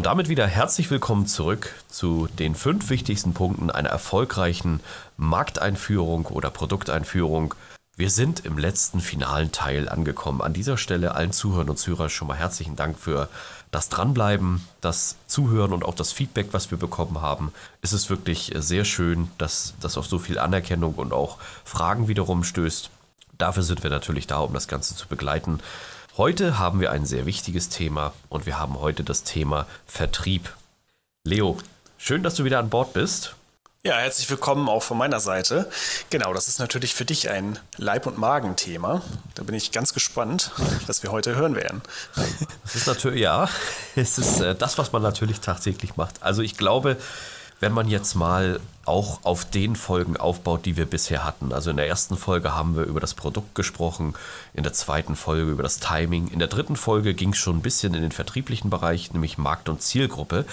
Und damit wieder herzlich willkommen zurück zu den fünf wichtigsten Punkten einer erfolgreichen Markteinführung oder Produkteinführung. Wir sind im letzten finalen Teil angekommen. An dieser Stelle allen Zuhörern und Zuhörern schon mal herzlichen Dank für das Dranbleiben, das Zuhören und auch das Feedback, was wir bekommen haben. Es ist wirklich sehr schön, dass das auf so viel Anerkennung und auch Fragen wiederum stößt. Dafür sind wir natürlich da, um das Ganze zu begleiten. Heute haben wir ein sehr wichtiges Thema und wir haben heute das Thema Vertrieb. Leo, schön, dass du wieder an Bord bist. Ja, herzlich willkommen auch von meiner Seite. Genau, das ist natürlich für dich ein Leib- und Magenthema. Da bin ich ganz gespannt, was wir heute hören werden. Es ist natürlich, ja, es ist äh, das, was man natürlich tagtäglich macht. Also ich glaube, wenn man jetzt mal auch auf den Folgen aufbaut, die wir bisher hatten. Also in der ersten Folge haben wir über das Produkt gesprochen, in der zweiten Folge über das Timing, in der dritten Folge ging es schon ein bisschen in den vertrieblichen Bereich, nämlich Markt und Zielgruppe.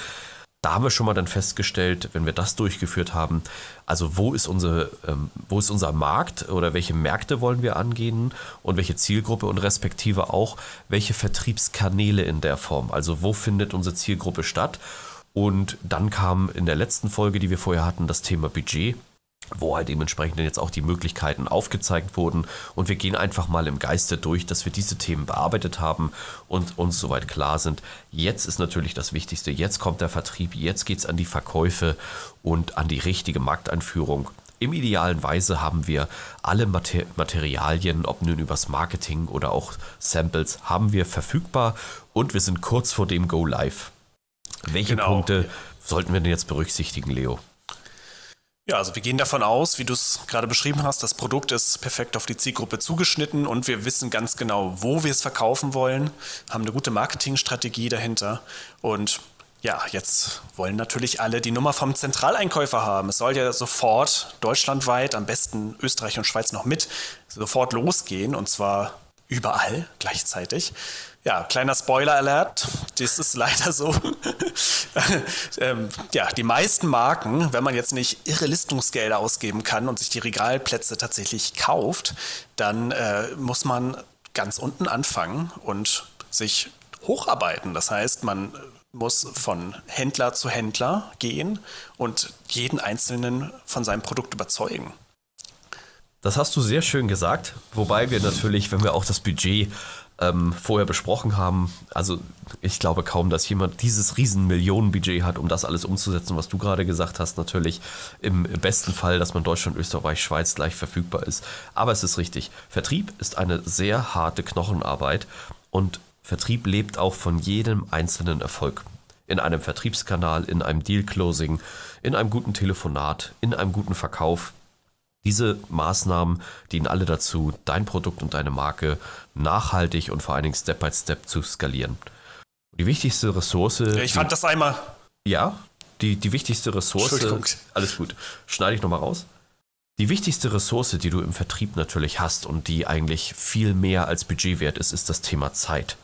Da haben wir schon mal dann festgestellt, wenn wir das durchgeführt haben, also wo ist, unsere, ähm, wo ist unser Markt oder welche Märkte wollen wir angehen und welche Zielgruppe und respektive auch welche Vertriebskanäle in der Form. Also wo findet unsere Zielgruppe statt und dann kam in der letzten Folge, die wir vorher hatten, das Thema Budget wo halt dementsprechend jetzt auch die Möglichkeiten aufgezeigt wurden. Und wir gehen einfach mal im Geiste durch, dass wir diese Themen bearbeitet haben und uns soweit klar sind. Jetzt ist natürlich das Wichtigste, jetzt kommt der Vertrieb, jetzt geht es an die Verkäufe und an die richtige Markteinführung. Im idealen Weise haben wir alle Mater Materialien, ob nun übers Marketing oder auch Samples, haben wir verfügbar und wir sind kurz vor dem Go Live. Welche genau. Punkte sollten wir denn jetzt berücksichtigen, Leo? Ja, also wir gehen davon aus, wie du es gerade beschrieben hast, das Produkt ist perfekt auf die Zielgruppe zugeschnitten und wir wissen ganz genau, wo wir es verkaufen wollen, haben eine gute Marketingstrategie dahinter und ja, jetzt wollen natürlich alle die Nummer vom Zentraleinkäufer haben. Es soll ja sofort deutschlandweit, am besten Österreich und Schweiz noch mit, sofort losgehen und zwar überall gleichzeitig. Ja, kleiner Spoiler-Alert, das ist leider so. ähm, ja, die meisten Marken, wenn man jetzt nicht irre Listungsgelder ausgeben kann und sich die Regalplätze tatsächlich kauft, dann äh, muss man ganz unten anfangen und sich hocharbeiten. Das heißt, man muss von Händler zu Händler gehen und jeden Einzelnen von seinem Produkt überzeugen. Das hast du sehr schön gesagt, wobei wir natürlich, wenn wir auch das Budget ähm, vorher besprochen haben. Also ich glaube kaum, dass jemand dieses riesen Millionenbudget hat, um das alles umzusetzen, was du gerade gesagt hast. Natürlich im besten Fall, dass man Deutschland, Österreich, Schweiz gleich verfügbar ist. Aber es ist richtig. Vertrieb ist eine sehr harte Knochenarbeit und Vertrieb lebt auch von jedem einzelnen Erfolg. In einem Vertriebskanal, in einem Deal-Closing, in einem guten Telefonat, in einem guten Verkauf. Diese Maßnahmen dienen alle dazu, dein Produkt und deine Marke nachhaltig und vor allen Dingen Step by Step zu skalieren. Die wichtigste Ressource. Ja, ich fand das einmal. Ja, die, die wichtigste Ressource. Alles gut. Schneide ich nochmal raus. Die wichtigste Ressource, die du im Vertrieb natürlich hast und die eigentlich viel mehr als Budget wert ist, ist das Thema Zeit.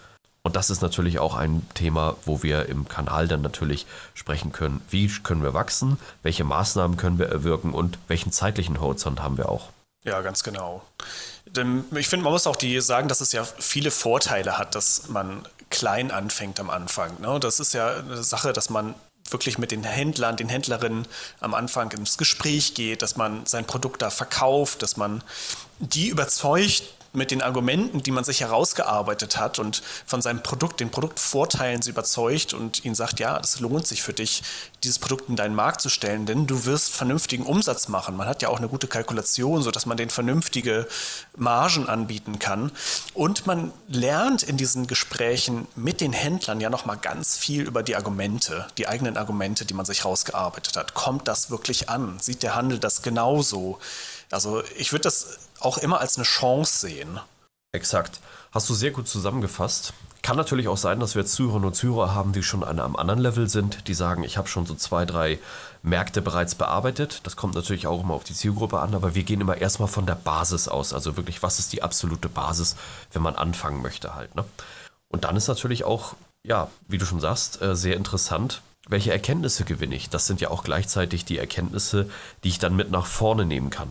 Und das ist natürlich auch ein Thema, wo wir im Kanal dann natürlich sprechen können. Wie können wir wachsen? Welche Maßnahmen können wir erwirken? Und welchen zeitlichen Horizont haben wir auch? Ja, ganz genau. Ich finde, man muss auch die sagen, dass es ja viele Vorteile hat, dass man klein anfängt am Anfang. Ne? Das ist ja eine Sache, dass man wirklich mit den Händlern, den Händlerinnen am Anfang ins Gespräch geht, dass man sein Produkt da verkauft, dass man die überzeugt, mit den Argumenten, die man sich herausgearbeitet hat und von seinem Produkt, den Produktvorteilen sie überzeugt und ihnen sagt, ja, es lohnt sich für dich, dieses Produkt in deinen Markt zu stellen, denn du wirst vernünftigen Umsatz machen. Man hat ja auch eine gute Kalkulation, sodass man den vernünftige Margen anbieten kann. Und man lernt in diesen Gesprächen mit den Händlern ja nochmal ganz viel über die Argumente, die eigenen Argumente, die man sich herausgearbeitet hat. Kommt das wirklich an? Sieht der Handel das genauso? Also ich würde das auch immer als eine Chance sehen. Exakt. Hast du sehr gut zusammengefasst. Kann natürlich auch sein, dass wir Zuhörerinnen und Zuhörer haben, die schon an einem anderen Level sind, die sagen, ich habe schon so zwei, drei Märkte bereits bearbeitet. Das kommt natürlich auch immer auf die Zielgruppe an, aber wir gehen immer erstmal von der Basis aus. Also wirklich, was ist die absolute Basis, wenn man anfangen möchte halt. Ne? Und dann ist natürlich auch, ja, wie du schon sagst, äh, sehr interessant, welche Erkenntnisse gewinne ich. Das sind ja auch gleichzeitig die Erkenntnisse, die ich dann mit nach vorne nehmen kann.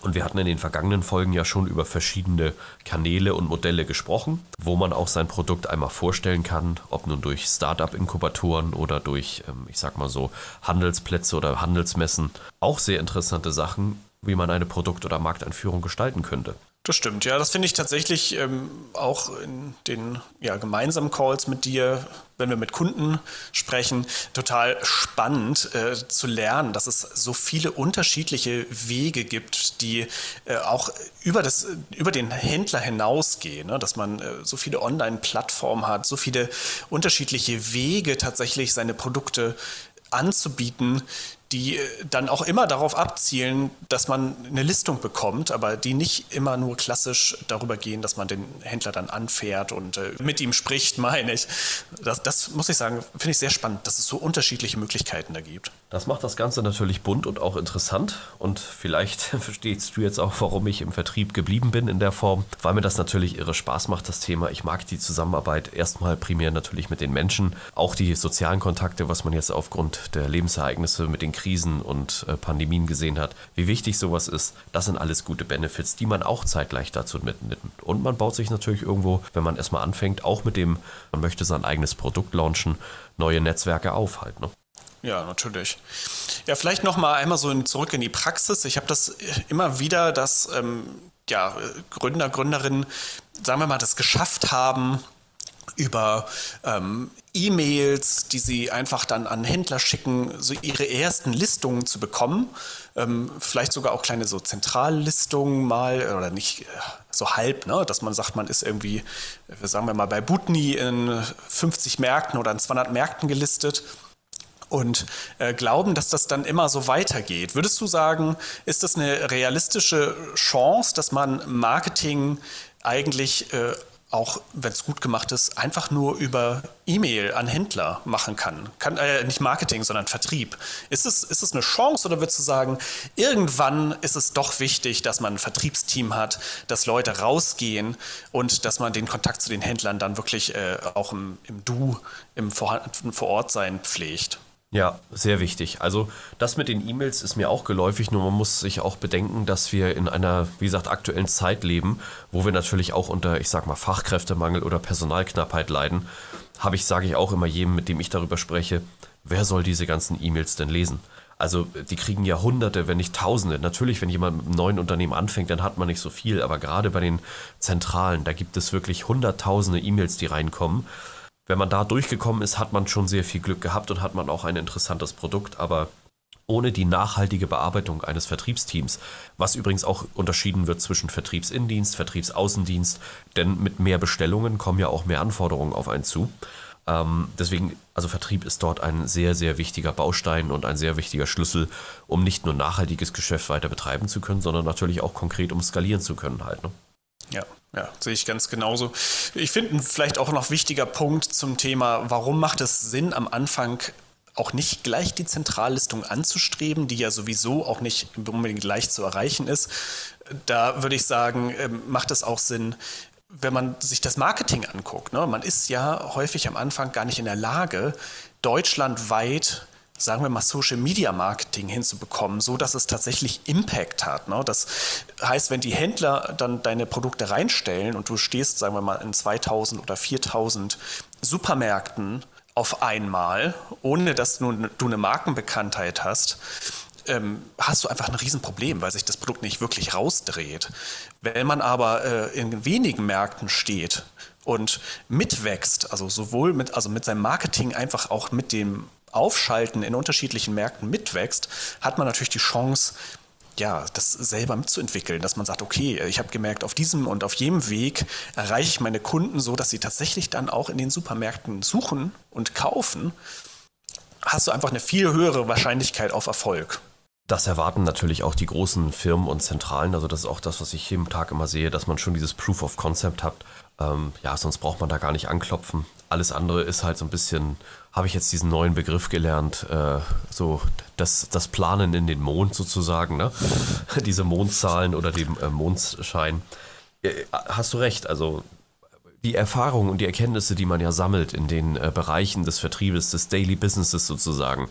Und wir hatten in den vergangenen Folgen ja schon über verschiedene Kanäle und Modelle gesprochen, wo man auch sein Produkt einmal vorstellen kann, ob nun durch Startup-Inkubatoren oder durch, ähm, ich sag mal so, Handelsplätze oder Handelsmessen. Auch sehr interessante Sachen, wie man eine Produkt- oder Markteinführung gestalten könnte. Das stimmt, ja. Das finde ich tatsächlich ähm, auch in den ja, gemeinsamen Calls mit dir, wenn wir mit Kunden sprechen, total spannend äh, zu lernen, dass es so viele unterschiedliche Wege gibt, die äh, auch über, das, über den Händler hinausgehen. Ne? Dass man äh, so viele Online-Plattformen hat, so viele unterschiedliche Wege tatsächlich seine Produkte anzubieten, die äh, dann auch immer darauf abzielen, dass man eine Listung bekommt, aber die nicht immer nur klassisch darüber gehen, dass man den Händler dann anfährt und äh, mit ihm spricht, meine ich. Das, das muss ich sagen, finde ich sehr spannend, dass es so unterschiedliche Möglichkeiten da gibt. Das macht das Ganze natürlich bunt und auch interessant und vielleicht verstehst du jetzt auch, warum ich im Vertrieb geblieben bin in der Form, weil mir das natürlich irre Spaß macht, das Thema. Ich mag die Zusammenarbeit erstmal primär natürlich mit den Menschen, auch die sozialen Kontakte, was man jetzt aufgrund der Lebensereignisse mit den Krisen und äh, Pandemien gesehen hat, wie wichtig sowas ist. Das sind alles gute Benefits, die man auch zeitgleich dazu mitnimmt. Und man baut sich natürlich irgendwo, wenn man erstmal anfängt, auch mit dem, man möchte sein eigenes Produkt launchen, neue Netzwerke auf halt. Ne? Ja, natürlich. Ja, vielleicht noch mal einmal so zurück in die Praxis. Ich habe das immer wieder, dass ähm, ja, Gründer, Gründerinnen, sagen wir mal, das geschafft haben, über ähm, E-Mails, die sie einfach dann an Händler schicken, so ihre ersten Listungen zu bekommen. Ähm, vielleicht sogar auch kleine so Zentrallistungen mal oder nicht äh, so halb, ne? dass man sagt, man ist irgendwie, äh, sagen wir mal, bei Butni in 50 Märkten oder in 200 Märkten gelistet und äh, glauben, dass das dann immer so weitergeht. Würdest du sagen, ist das eine realistische Chance, dass man Marketing eigentlich äh, auch, wenn es gut gemacht ist, einfach nur über E-Mail an Händler machen kann. kann äh, nicht Marketing, sondern Vertrieb. Ist es, ist es eine Chance oder würdest du sagen, irgendwann ist es doch wichtig, dass man ein Vertriebsteam hat, dass Leute rausgehen und dass man den Kontakt zu den Händlern dann wirklich äh, auch im, im Du, im Vorortsein pflegt? Ja, sehr wichtig. Also das mit den E-Mails ist mir auch geläufig, nur man muss sich auch bedenken, dass wir in einer, wie gesagt, aktuellen Zeit leben, wo wir natürlich auch unter, ich sag mal, Fachkräftemangel oder Personalknappheit leiden. Habe ich, sage ich auch immer jedem, mit dem ich darüber spreche, wer soll diese ganzen E-Mails denn lesen? Also die kriegen ja Hunderte, wenn nicht Tausende. Natürlich, wenn jemand mit einem neuen Unternehmen anfängt, dann hat man nicht so viel. Aber gerade bei den Zentralen, da gibt es wirklich Hunderttausende E-Mails, die reinkommen wenn man da durchgekommen ist, hat man schon sehr viel Glück gehabt und hat man auch ein interessantes Produkt, aber ohne die nachhaltige Bearbeitung eines Vertriebsteams, was übrigens auch unterschieden wird zwischen Vertriebsinnendienst, Vertriebsaußendienst, denn mit mehr Bestellungen kommen ja auch mehr Anforderungen auf einen zu. Ähm, deswegen, also Vertrieb ist dort ein sehr, sehr wichtiger Baustein und ein sehr wichtiger Schlüssel, um nicht nur nachhaltiges Geschäft weiter betreiben zu können, sondern natürlich auch konkret um skalieren zu können halt. Ne? Ja, ja, sehe ich ganz genauso. Ich finde vielleicht auch noch wichtiger Punkt zum Thema, warum macht es Sinn, am Anfang auch nicht gleich die Zentrallistung anzustreben, die ja sowieso auch nicht unbedingt leicht zu erreichen ist. Da würde ich sagen, ähm, macht es auch Sinn, wenn man sich das Marketing anguckt. Ne? Man ist ja häufig am Anfang gar nicht in der Lage, deutschlandweit sagen wir mal, Social Media Marketing hinzubekommen, so dass es tatsächlich Impact hat. Ne? Das heißt, wenn die Händler dann deine Produkte reinstellen und du stehst, sagen wir mal, in 2000 oder 4000 Supermärkten auf einmal, ohne dass du, du eine Markenbekanntheit hast, ähm, hast du einfach ein Riesenproblem, weil sich das Produkt nicht wirklich rausdreht. Wenn man aber äh, in wenigen Märkten steht und mitwächst, also sowohl mit, also mit seinem Marketing einfach auch mit dem Aufschalten in unterschiedlichen Märkten mitwächst, hat man natürlich die Chance, ja, das selber mitzuentwickeln, dass man sagt, okay, ich habe gemerkt, auf diesem und auf jedem Weg erreiche ich meine Kunden so, dass sie tatsächlich dann auch in den Supermärkten suchen und kaufen, hast du einfach eine viel höhere Wahrscheinlichkeit auf Erfolg. Das erwarten natürlich auch die großen Firmen und Zentralen. Also das ist auch das, was ich jeden Tag immer sehe, dass man schon dieses Proof of Concept hat. Ähm, ja, sonst braucht man da gar nicht anklopfen. Alles andere ist halt so ein bisschen, habe ich jetzt diesen neuen Begriff gelernt, äh, so das, das Planen in den Mond sozusagen, ne? Diese Mondzahlen oder den äh, Mondschein. Äh, hast du recht, also die Erfahrungen und die Erkenntnisse, die man ja sammelt in den äh, Bereichen des Vertriebes, des Daily Businesses sozusagen,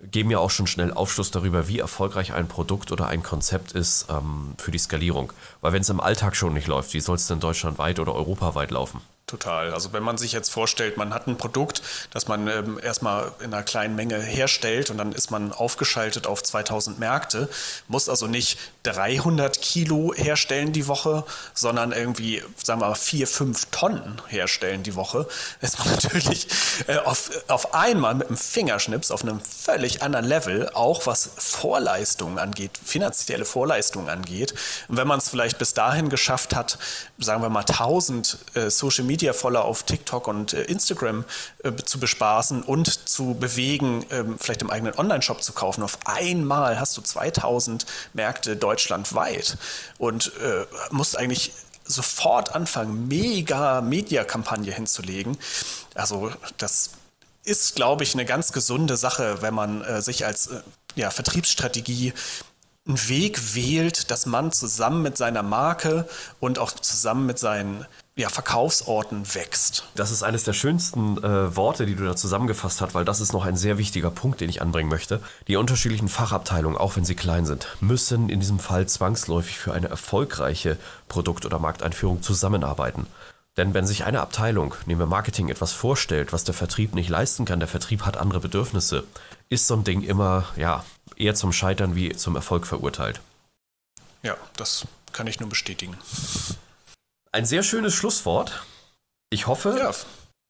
geben ja auch schon schnell Aufschluss darüber, wie erfolgreich ein Produkt oder ein Konzept ist ähm, für die Skalierung. Weil wenn es im Alltag schon nicht läuft, wie soll es denn deutschlandweit oder europaweit laufen? Total. Also wenn man sich jetzt vorstellt, man hat ein Produkt, das man ähm, erstmal in einer kleinen Menge herstellt und dann ist man aufgeschaltet auf 2000 Märkte, muss also nicht 300 Kilo herstellen die Woche, sondern irgendwie, sagen wir mal, 4, 5 Tonnen herstellen die Woche, ist man natürlich äh, auf, auf einmal mit einem Fingerschnips auf einem völlig anderen Level, auch was Vorleistungen angeht, finanzielle Vorleistungen angeht. Und wenn man es vielleicht bis dahin geschafft hat, sagen wir mal 1000 äh, Social Media Media Follower auf TikTok und äh, Instagram äh, zu bespaßen und zu bewegen, ähm, vielleicht im eigenen Online-Shop zu kaufen. Auf einmal hast du 2000 Märkte deutschlandweit und äh, musst eigentlich sofort anfangen, mega Media-Kampagne hinzulegen. Also das ist, glaube ich, eine ganz gesunde Sache, wenn man äh, sich als äh, ja, Vertriebsstrategie einen Weg wählt, dass man zusammen mit seiner Marke und auch zusammen mit seinen ja, Verkaufsorten wächst. Das ist eines der schönsten äh, Worte, die du da zusammengefasst hast, weil das ist noch ein sehr wichtiger Punkt, den ich anbringen möchte. Die unterschiedlichen Fachabteilungen, auch wenn sie klein sind, müssen in diesem Fall zwangsläufig für eine erfolgreiche Produkt- oder Markteinführung zusammenarbeiten. Denn wenn sich eine Abteilung, nehmen wir Marketing, etwas vorstellt, was der Vertrieb nicht leisten kann, der Vertrieb hat andere Bedürfnisse, ist so ein Ding immer, ja, eher zum Scheitern wie zum Erfolg verurteilt. Ja, das kann ich nur bestätigen. Ein sehr schönes Schlusswort. Ich hoffe, ja.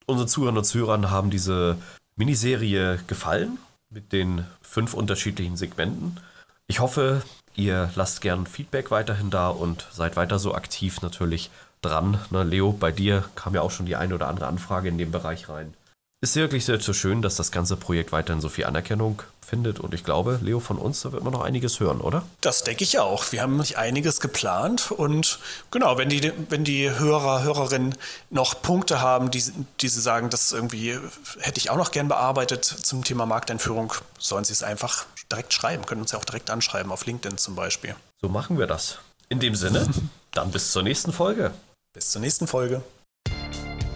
unsere Zuhörerinnen und Zuhörer haben diese Miniserie gefallen mit den fünf unterschiedlichen Segmenten. Ich hoffe, ihr lasst gern Feedback weiterhin da und seid weiter so aktiv natürlich dran. Na, Leo, bei dir kam ja auch schon die eine oder andere Anfrage in den Bereich rein. Ist wirklich sehr, sehr schön, dass das ganze Projekt weiterhin so viel Anerkennung findet. Und ich glaube, Leo, von uns, da wird man noch einiges hören, oder? Das denke ich auch. Wir haben einiges geplant. Und genau, wenn die, wenn die Hörer, Hörerinnen noch Punkte haben, die, die sie sagen, das irgendwie hätte ich auch noch gern bearbeitet zum Thema Markteinführung, sollen sie es einfach direkt schreiben. Können uns ja auch direkt anschreiben, auf LinkedIn zum Beispiel. So machen wir das. In dem Sinne, dann bis zur nächsten Folge. Bis zur nächsten Folge.